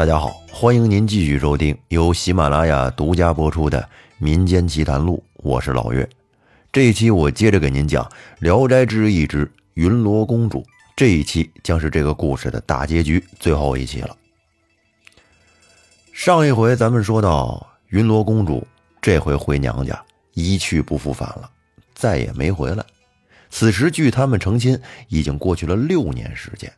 大家好，欢迎您继续收听由喜马拉雅独家播出的《民间奇谈录》，我是老岳。这一期我接着给您讲《聊斋志异之云罗公主》，这一期将是这个故事的大结局，最后一期了。上一回咱们说到云罗公主这回回娘家一去不复返了，再也没回来。此时距他们成亲已经过去了六年时间。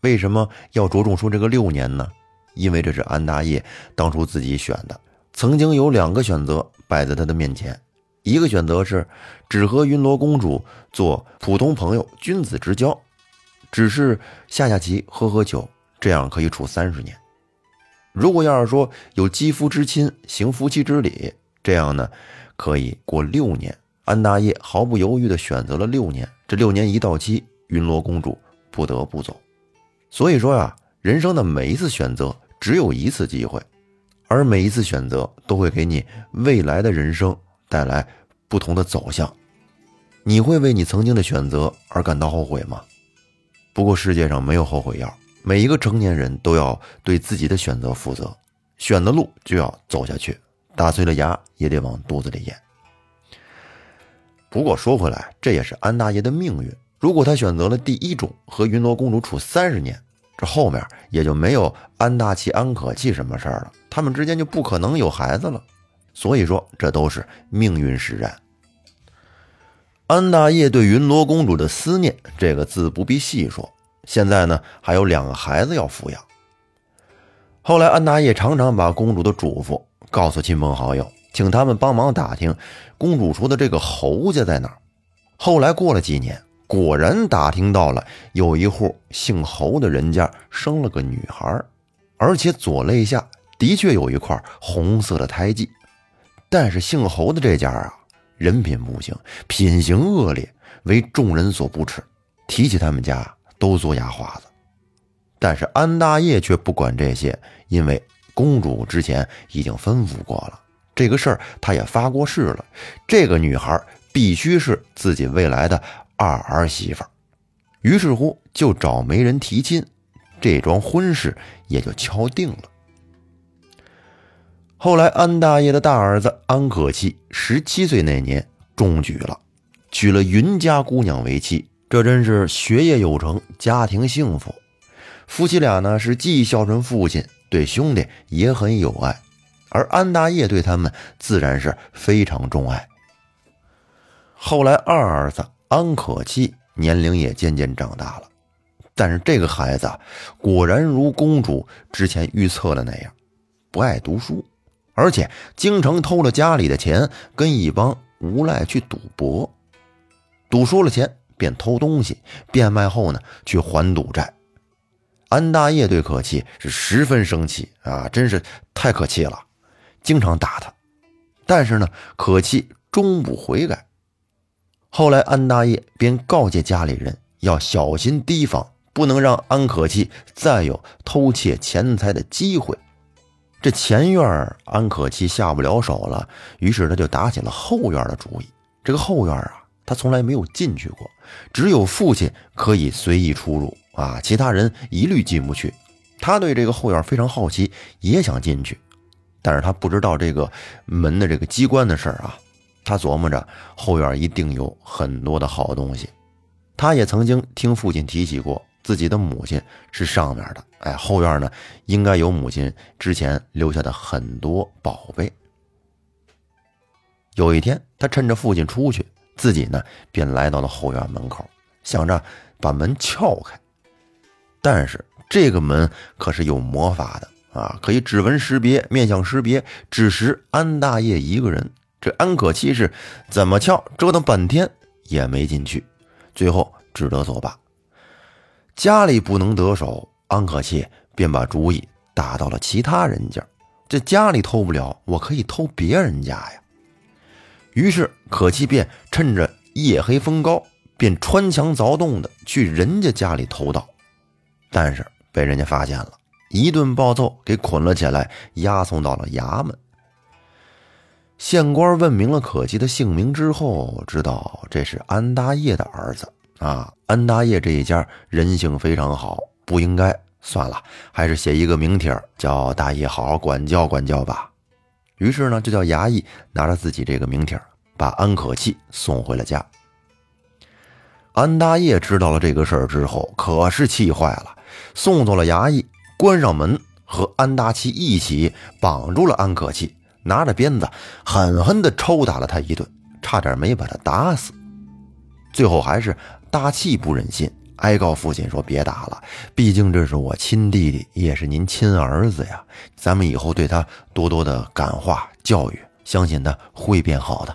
为什么要着重说这个六年呢？因为这是安大业当初自己选的。曾经有两个选择摆在他的面前，一个选择是只和云罗公主做普通朋友、君子之交，只是下下棋、喝喝酒，这样可以处三十年。如果要是说有肌肤之亲、行夫妻之礼，这样呢可以过六年。安大业毫不犹豫地选择了六年。这六年一到期，云罗公主不得不走。所以说呀，人生的每一次选择只有一次机会，而每一次选择都会给你未来的人生带来不同的走向。你会为你曾经的选择而感到后悔吗？不过世界上没有后悔药，每一个成年人都要对自己的选择负责，选的路就要走下去，打碎了牙也得往肚子里咽。不过说回来，这也是安大爷的命运。如果他选择了第一种，和云罗公主处三十年，这后面也就没有安大器、安可气什么事儿了，他们之间就不可能有孩子了。所以说，这都是命运使然。安大业对云罗公主的思念，这个字不必细说。现在呢，还有两个孩子要抚养。后来，安大业常常把公主的嘱咐告诉亲朋好友，请他们帮忙打听公主说的这个侯家在哪。后来过了几年。果然打听到了，有一户姓侯的人家生了个女孩，而且左肋下的确有一块红色的胎记。但是姓侯的这家啊，人品不行，品行恶劣，为众人所不齿。提起他们家，都做牙花子。但是安大业却不管这些，因为公主之前已经吩咐过了这个事儿，他也发过誓了，这个女孩必须是自己未来的。二儿媳妇，于是乎就找媒人提亲，这桩婚事也就敲定了。后来安大爷的大儿子安可气十七岁那年中举了，娶了云家姑娘为妻，这真是学业有成，家庭幸福。夫妻俩呢是既孝顺父亲，对兄弟也很有爱，而安大爷对他们自然是非常钟爱。后来二儿子。安可气年龄也渐渐长大了，但是这个孩子果然如公主之前预测的那样，不爱读书，而且经常偷了家里的钱，跟一帮无赖去赌博，赌输了钱便偷东西，变卖后呢去还赌债。安大业对可气是十分生气啊，真是太可气了，经常打他，但是呢，可气终不悔改。后来，安大业便告诫家里人要小心提防，不能让安可气再有偷窃钱财的机会。这前院安可气下不了手了，于是他就打起了后院的主意。这个后院啊，他从来没有进去过，只有父亲可以随意出入啊，其他人一律进不去。他对这个后院非常好奇，也想进去，但是他不知道这个门的这个机关的事儿啊。他琢磨着后院一定有很多的好东西，他也曾经听父亲提起过自己的母亲是上面的，哎，后院呢应该有母亲之前留下的很多宝贝。有一天，他趁着父亲出去，自己呢便来到了后院门口，想着把门撬开。但是这个门可是有魔法的啊，可以指纹识别、面相识别，只识安大业一个人。这安可气是怎么撬，折腾半天也没进去，最后只得作罢。家里不能得手，安可气便把主意打到了其他人家。这家里偷不了，我可以偷别人家呀。于是可气便趁着夜黑风高，便穿墙凿洞的去人家家里偷盗，但是被人家发现了，一顿暴揍，给捆了起来，押送到了衙门。县官问明了可气的姓名之后，知道这是安大业的儿子啊。安大业这一家人性非常好，不应该算了，还是写一个名帖，叫大爷好好管教管教吧。于是呢，就叫衙役拿着自己这个名帖，把安可气送回了家。安大业知道了这个事儿之后，可是气坏了，送走了衙役，关上门，和安大器一起绑住了安可气，拿着鞭子狠狠地抽打了他一顿，差点没把他打死。最后还是大气不忍心。哀告父亲说：“别打了，毕竟这是我亲弟弟，也是您亲儿子呀。咱们以后对他多多的感化教育，相信他会变好的。”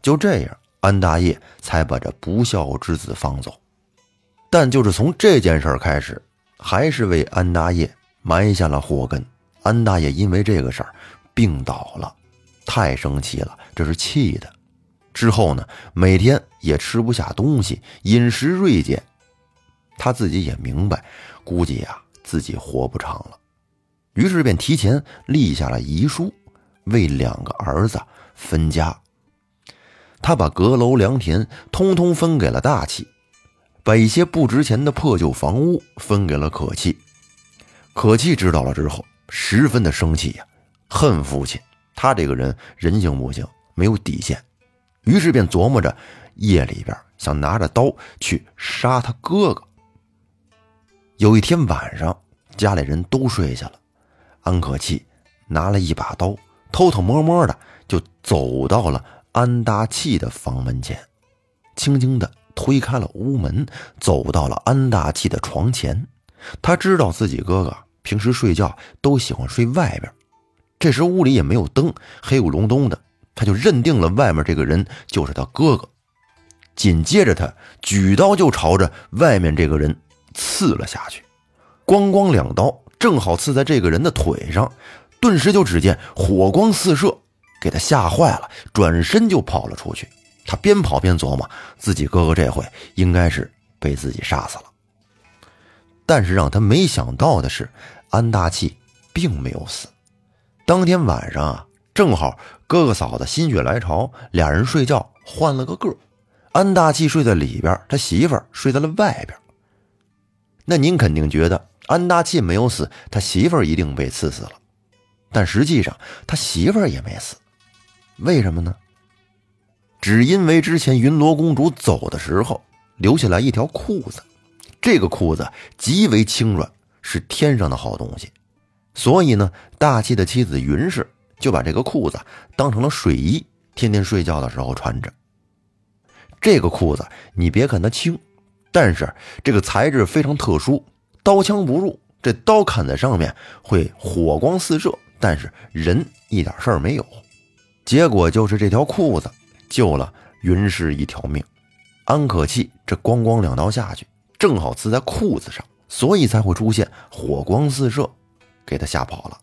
就这样，安大业才把这不孝之子放走。但就是从这件事开始，还是为安大业埋下了祸根。安大爷因为这个事儿病倒了，太生气了，这是气的。之后呢，每天也吃不下东西，饮食锐减。他自己也明白，估计呀自己活不长了，于是便提前立下了遗书，为两个儿子分家。他把阁楼良田通通分给了大气，把一些不值钱的破旧房屋分给了可气。可气知道了之后，十分的生气呀，恨父亲。他这个人人性不行，没有底线。于是便琢磨着，夜里边想拿着刀去杀他哥哥。有一天晚上，家里人都睡下了，安可气拿了一把刀，偷偷摸摸的就走到了安大器的房门前，轻轻的推开了屋门，走到了安大器的床前。他知道自己哥哥平时睡觉都喜欢睡外边，这时屋里也没有灯，黑咕隆咚的。他就认定了外面这个人就是他哥哥，紧接着他举刀就朝着外面这个人刺了下去，咣咣两刀正好刺在这个人的腿上，顿时就只见火光四射，给他吓坏了，转身就跑了出去。他边跑边琢磨，自己哥哥这回应该是被自己杀死了。但是让他没想到的是，安大器并没有死。当天晚上啊。正好哥哥嫂子心血来潮，俩人睡觉换了个个安大器睡在里边，他媳妇儿睡在了外边。那您肯定觉得安大器没有死，他媳妇儿一定被刺死了。但实际上他媳妇儿也没死，为什么呢？只因为之前云罗公主走的时候留下来一条裤子，这个裤子极为轻软，是天上的好东西，所以呢，大气的妻子云氏。就把这个裤子当成了睡衣，天天睡觉的时候穿着。这个裤子你别看它轻，但是这个材质非常特殊，刀枪不入。这刀砍在上面会火光四射，但是人一点事儿没有。结果就是这条裤子救了云氏一条命。安可气这咣咣两刀下去，正好刺在裤子上，所以才会出现火光四射，给他吓跑了。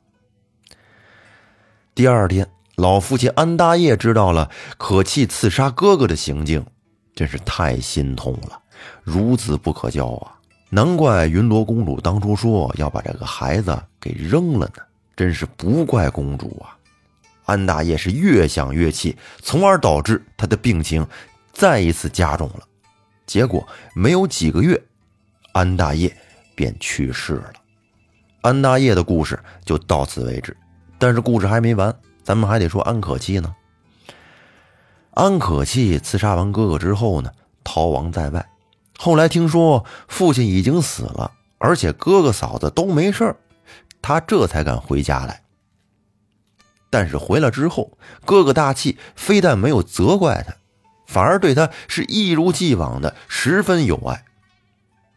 第二天，老父亲安大业知道了可气刺杀哥哥的行径，真是太心痛了。孺子不可教啊！难怪云罗公主当初说要把这个孩子给扔了呢。真是不怪公主啊！安大业是越想越气，从而导致他的病情再一次加重了。结果没有几个月，安大业便去世了。安大业的故事就到此为止。但是故事还没完，咱们还得说安可气呢。安可气刺杀完哥哥之后呢，逃亡在外。后来听说父亲已经死了，而且哥哥嫂子都没事他这才敢回家来。但是回来之后，哥哥大气非但没有责怪他，反而对他是一如既往的十分友爱。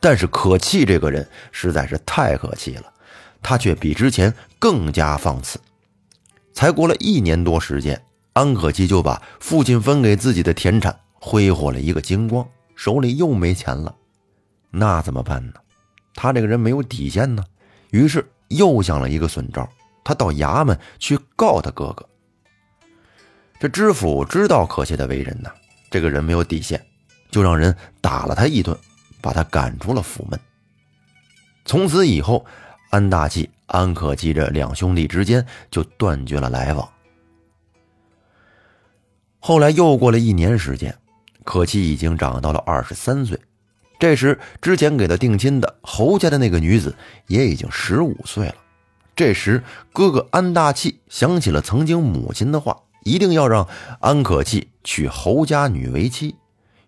但是可气这个人实在是太可气了，他却比之前更加放肆。才过了一年多时间，安可期就把父亲分给自己的田产挥霍了一个精光，手里又没钱了，那怎么办呢？他这个人没有底线呢，于是又想了一个损招，他到衙门去告他哥哥。这知府知道可气的为人呢，这个人没有底线，就让人打了他一顿，把他赶出了府门。从此以后，安大器。安可器这两兄弟之间就断绝了来往。后来又过了一年时间，可气已经长到了二十三岁，这时，之前给他定亲的侯家的那个女子也已经十五岁了。这时，哥哥安大器想起了曾经母亲的话，一定要让安可气娶侯家女为妻，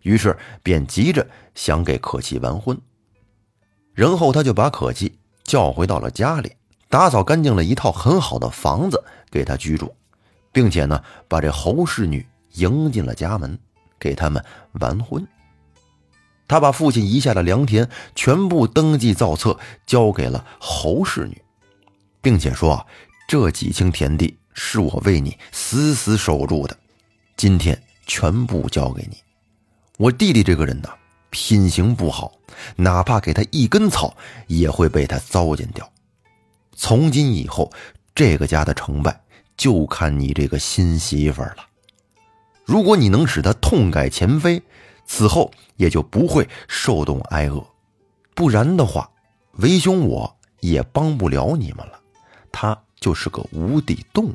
于是便急着想给可气完婚。然后他就把可气叫回到了家里，打扫干净了一套很好的房子给他居住，并且呢，把这侯氏女迎进了家门，给他们完婚。他把父亲遗下的良田全部登记造册，交给了侯氏女，并且说：“啊这几顷田地是我为你死死守住的，今天全部交给你。我弟弟这个人呢，品行不好，哪怕给他一根草，也会被他糟践掉。从今以后，这个家的成败就看你这个新媳妇儿了。如果你能使他痛改前非。”此后也就不会受冻挨饿，不然的话，为兄我也帮不了你们了。他就是个无底洞。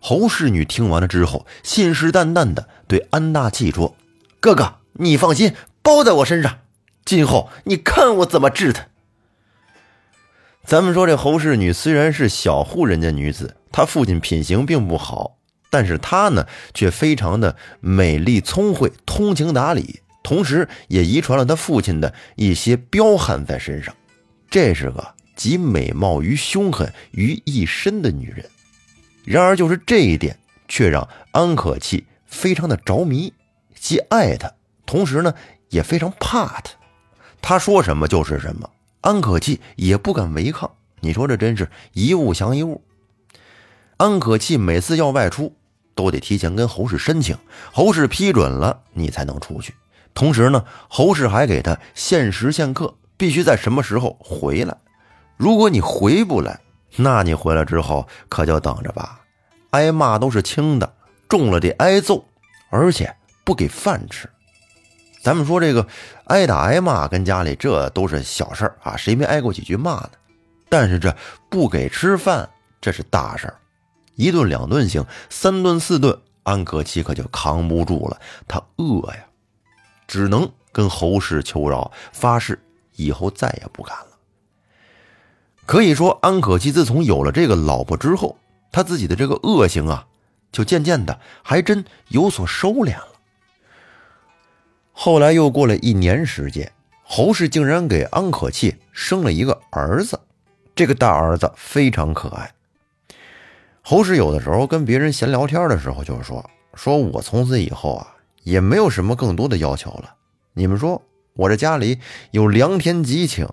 侯氏女听完了之后，信誓旦旦的对安大器说：“哥哥，你放心，包在我身上。今后你看我怎么治他。”咱们说这侯氏女虽然是小户人家女子，她父亲品行并不好。但是她呢，却非常的美丽聪慧、通情达理，同时也遗传了她父亲的一些彪悍在身上。这是个集美貌与凶狠于一身的女人。然而，就是这一点，却让安可气非常的着迷，既爱她，同时呢，也非常怕他，他说什么就是什么，安可气也不敢违抗。你说这真是一物降一物。安可气每次要外出。都得提前跟侯氏申请，侯氏批准了，你才能出去。同时呢，侯氏还给他限时限刻，必须在什么时候回来。如果你回不来，那你回来之后可就等着吧，挨骂都是轻的，重了得挨揍，而且不给饭吃。咱们说这个挨打挨骂跟家里这都是小事儿啊，谁没挨过几句骂呢？但是这不给吃饭，这是大事儿。一顿两顿行，三顿四顿，安可气可就扛不住了。他饿呀，只能跟侯氏求饶，发誓以后再也不敢了。可以说，安可气自从有了这个老婆之后，他自己的这个恶行啊，就渐渐的还真有所收敛了。后来又过了一年时间，侯氏竟然给安可气生了一个儿子，这个大儿子非常可爱。侯氏有的时候跟别人闲聊天的时候，就说：“说我从此以后啊，也没有什么更多的要求了。你们说我这家里有良田吉顷，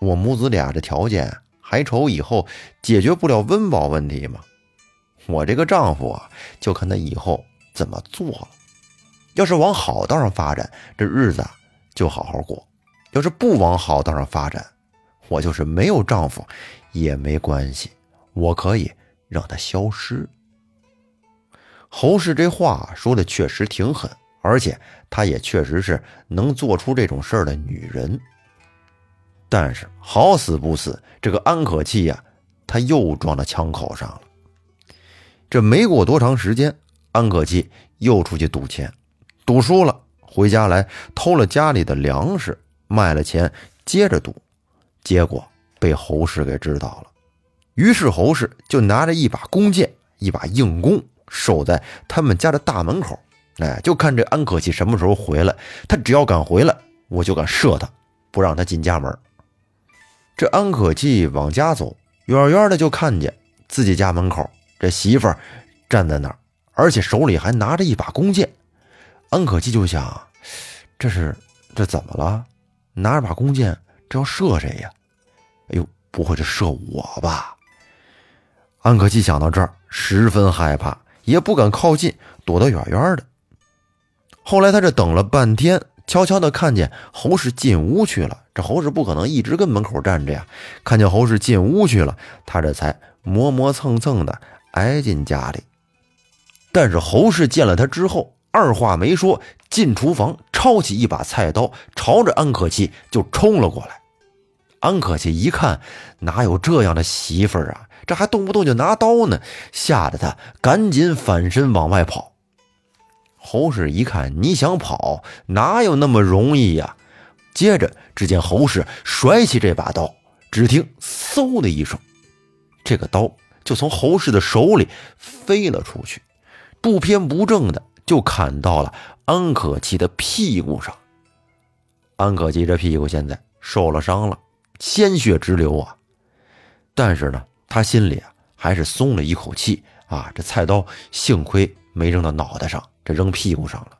我母子俩这条件还愁以后解决不了温饱问题吗？我这个丈夫啊，就看他以后怎么做了。要是往好道上发展，这日子就好好过；要是不往好道上发展，我就是没有丈夫也没关系，我可以。”让他消失。侯氏这话说的确实挺狠，而且她也确实是能做出这种事儿的女人。但是好死不死，这个安可气呀，他又撞到枪口上了。这没过多长时间，安可气又出去赌钱，赌输了，回家来偷了家里的粮食，卖了钱，接着赌，结果被侯氏给知道了。于是侯氏就拿着一把弓箭，一把硬弓，守在他们家的大门口。哎，就看这安可气什么时候回来。他只要敢回来，我就敢射他，不让他进家门。这安可气往家走，远远的就看见自己家门口这媳妇儿站在那儿，而且手里还拿着一把弓箭。安可气就想：这是这怎么了？拿着把弓箭，这要射谁呀？哎呦，不会是射我吧？安可气想到这儿，十分害怕，也不敢靠近，躲得远远的。后来他这等了半天，悄悄的看见侯氏进屋去了。这侯氏不可能一直跟门口站着呀，看见侯氏进屋去了，他这才磨磨蹭蹭的挨进家里。但是侯氏见了他之后，二话没说，进厨房抄起一把菜刀，朝着安可气就冲了过来。安可气一看，哪有这样的媳妇儿啊？这还动不动就拿刀呢，吓得他赶紧反身往外跑。侯氏一看，你想跑，哪有那么容易呀？接着，只见侯氏甩起这把刀，只听“嗖”的一声，这个刀就从侯氏的手里飞了出去，不偏不正的就砍到了安可期的屁股上。安可期这屁股现在受了伤了，鲜血直流啊！但是呢，他心里啊还是松了一口气啊，这菜刀幸亏没扔到脑袋上。这扔屁股上了。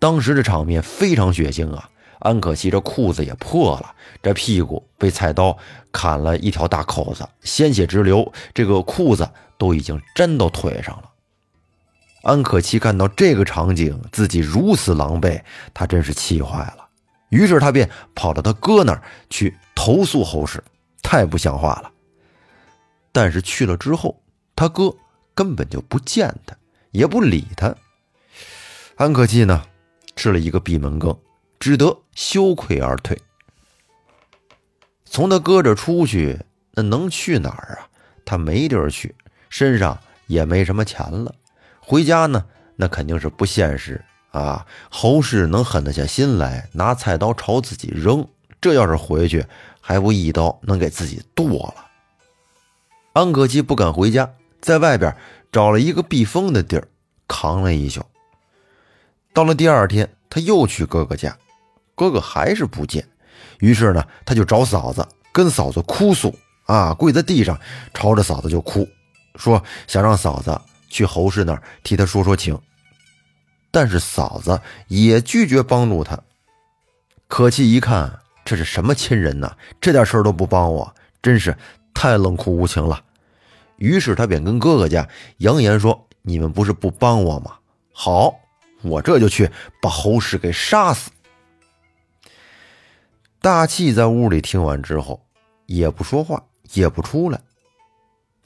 当时这场面非常血腥啊！安可期这裤子也破了，这屁股被菜刀砍了一条大口子，鲜血直流，这个裤子都已经粘到腿上了。安可期看到这个场景，自己如此狼狈，他真是气坏了。于是他便跑到他哥那儿去投诉侯氏，太不像话了。但是去了之后，他哥根本就不见他。也不理他，安可期呢，吃了一个闭门羹，只得羞愧而退。从他哥这出去，那能去哪儿啊？他没地儿去，身上也没什么钱了。回家呢，那肯定是不现实啊。侯氏能狠得下心来拿菜刀朝自己扔，这要是回去，还不一刀能给自己剁了？安可期不敢回家，在外边。找了一个避风的地儿，扛了一宿。到了第二天，他又去哥哥家，哥哥还是不见。于是呢，他就找嫂子，跟嫂子哭诉啊，跪在地上，朝着嫂子就哭，说想让嫂子去侯氏那儿替他说说情。但是嫂子也拒绝帮助他。可气一看，这是什么亲人呢？这点事儿都不帮我，真是太冷酷无情了。于是他便跟哥哥家扬言说：“你们不是不帮我吗？好，我这就去把侯氏给杀死。”大气在屋里听完之后，也不说话，也不出来。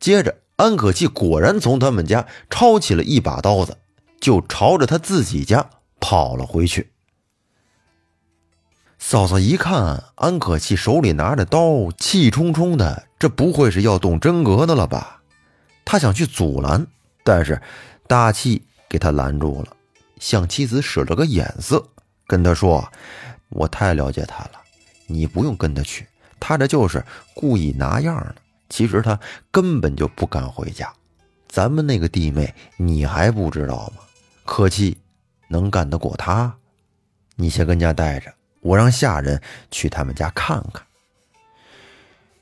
接着，安可气果然从他们家抄起了一把刀子，就朝着他自己家跑了回去。嫂嫂一看安可气手里拿着刀，气冲冲的，这不会是要动真格的了吧？他想去阻拦，但是大气给他拦住了，向妻子使了个眼色，跟他说：“我太了解他了，你不用跟他去，他这就是故意拿样的。其实他根本就不敢回家。咱们那个弟妹，你还不知道吗？可气能干得过他？你先跟家待着，我让下人去他们家看看。”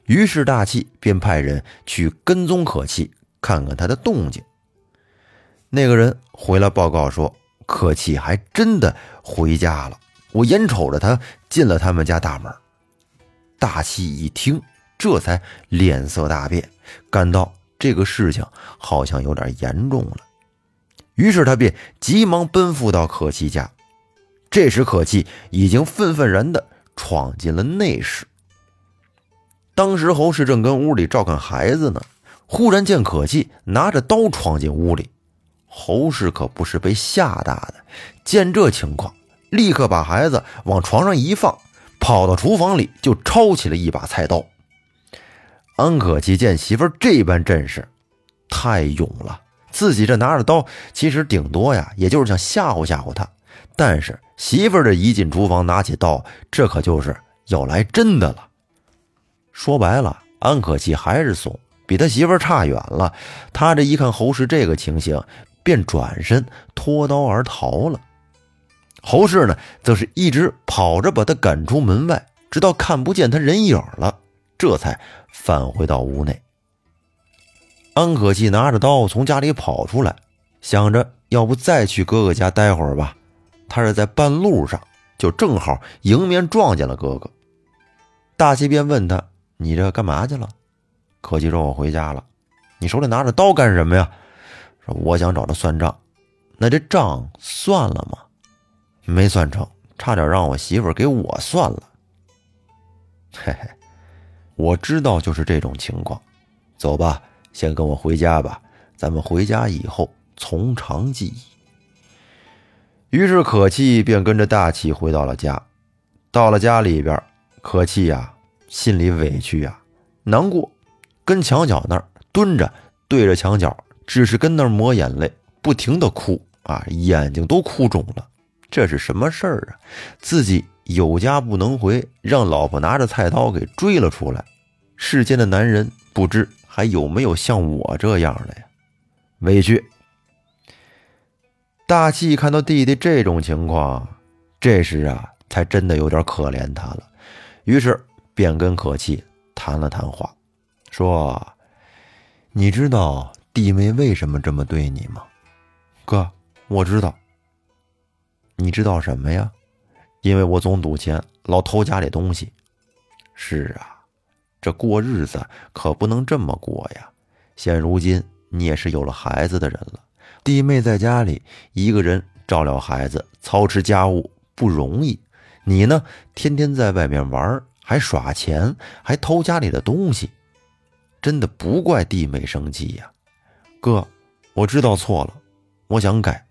于是大气便派人去跟踪可气。看看他的动静。那个人回来报告说，可气还真的回家了。我眼瞅着他进了他们家大门。大气一听，这才脸色大变，感到这个事情好像有点严重了。于是他便急忙奔赴到可气家。这时可气已经愤愤然的闯进了内室。当时侯氏正跟屋里照看孩子呢。忽然见可气拿着刀闯进屋里，侯氏可不是被吓大的，见这情况，立刻把孩子往床上一放，跑到厨房里就抄起了一把菜刀。安可气见媳妇这般阵势，太勇了，自己这拿着刀，其实顶多呀，也就是想吓唬吓唬他，但是媳妇这一进厨房拿起刀，这可就是要来真的了。说白了，安可气还是怂。比他媳妇差远了，他这一看侯氏这个情形，便转身脱刀而逃了。侯氏呢，则是一直跑着把他赶出门外，直到看不见他人影了，这才返回到屋内。安可气拿着刀从家里跑出来，想着要不再去哥哥家待会儿吧。他是在半路上，就正好迎面撞见了哥哥。大西便问他：“你这干嘛去了？”可气说：“我回家了，你手里拿着刀干什么呀？”说：“我想找他算账。”那这账算了吗？没算成，差点让我媳妇给我算了。嘿嘿，我知道就是这种情况。走吧，先跟我回家吧。咱们回家以后从长计议。于是可气便跟着大气回到了家。到了家里边，可气呀，心里委屈呀，难过。跟墙角那儿蹲着，对着墙角，只是跟那儿抹眼泪，不停的哭啊，眼睛都哭肿了。这是什么事儿啊？自己有家不能回，让老婆拿着菜刀给追了出来。世间的男人不知还有没有像我这样的呀？委屈。大气看到弟弟这种情况，这时啊，才真的有点可怜他了。于是便跟可气谈了谈话，说：“你知道弟妹为什么这么对你吗？”哥，我知道。你知道什么呀？因为我总赌钱，老偷家里东西。是啊，这过日子可不能这么过呀。现如今你也是有了孩子的人了，弟妹在家里一个人照料孩子、操持家务不容易。你呢，天天在外面玩，还耍钱，还偷家里的东西，真的不怪弟妹生气呀。哥，我知道错了，我想改，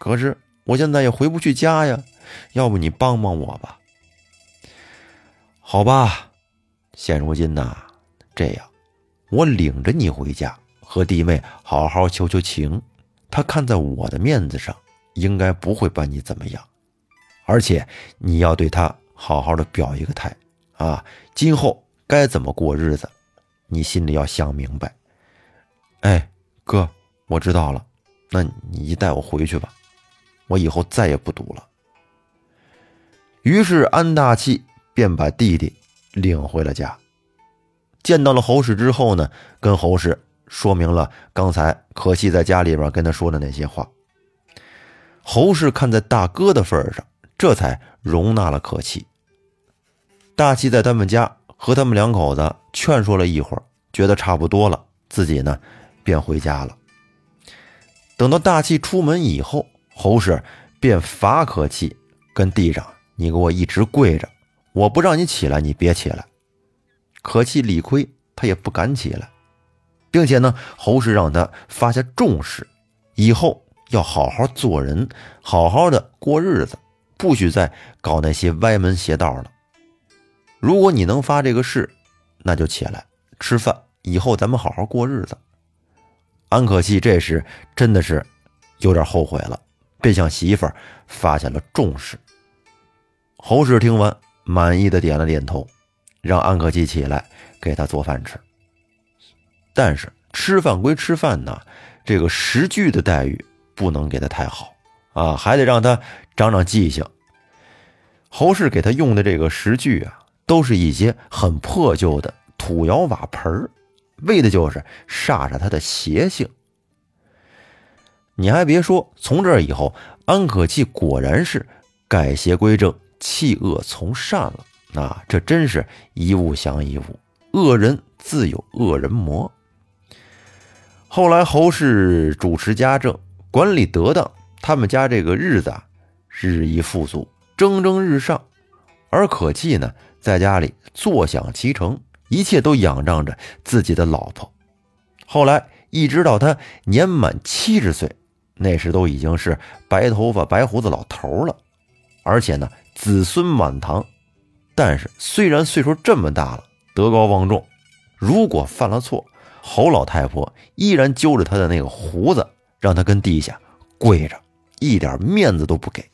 可是。我现在也回不去家呀，要不你帮帮我吧？好吧，现如今呐，这样，我领着你回家，和弟妹好好求求情。他看在我的面子上，应该不会把你怎么样。而且你要对他好好的表一个态啊，今后该怎么过日子，你心里要想明白。哎，哥，我知道了，那你带我回去吧。我以后再也不赌了。于是安大器便把弟弟领回了家。见到了侯氏之后呢，跟侯氏说明了刚才可惜在家里边跟他说的那些话。侯氏看在大哥的份上，这才容纳了可气。大气在他们家和他们两口子劝说了一会儿，觉得差不多了，自己呢便回家了。等到大气出门以后。侯氏便罚可气，跟地上：“你给我一直跪着，我不让你起来，你别起来。”可气理亏，他也不敢起来，并且呢，侯氏让他发下重誓，以后要好好做人，好好的过日子，不许再搞那些歪门邪道了。如果你能发这个誓，那就起来吃饭，以后咱们好好过日子。安可气这时真的是有点后悔了。便向媳妇发下了重誓。侯氏听完，满意的点了点头，让安可气起来给他做饭吃。但是吃饭归吃饭呐，这个食具的待遇不能给他太好啊，还得让他长长记性。侯氏给他用的这个食具啊，都是一些很破旧的土窑瓦盆为的就是煞煞他的邪性。你还别说，从这以后，安可气果然是改邪归正、弃恶从善了。啊这真是一物降一物，恶人自有恶人磨。后来侯氏主持家政，管理得当，他们家这个日子啊，日益富足，蒸蒸日上。而可气呢，在家里坐享其成，一切都仰仗着自己的老婆。后来一直到他年满七十岁。那时都已经是白头发、白胡子老头了，而且呢，子孙满堂。但是虽然岁数这么大了，德高望重，如果犯了错，侯老太婆依然揪着他的那个胡子，让他跟地下跪着，一点面子都不给。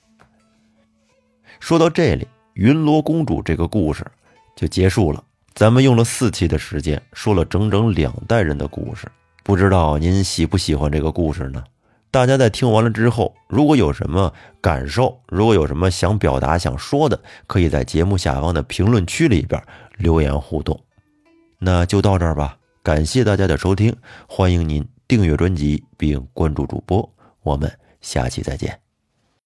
说到这里，云罗公主这个故事就结束了。咱们用了四期的时间，说了整整两代人的故事，不知道您喜不喜欢这个故事呢？大家在听完了之后，如果有什么感受，如果有什么想表达、想说的，可以在节目下方的评论区里边留言互动。那就到这儿吧，感谢大家的收听，欢迎您订阅专辑并关注主播，我们下期再见。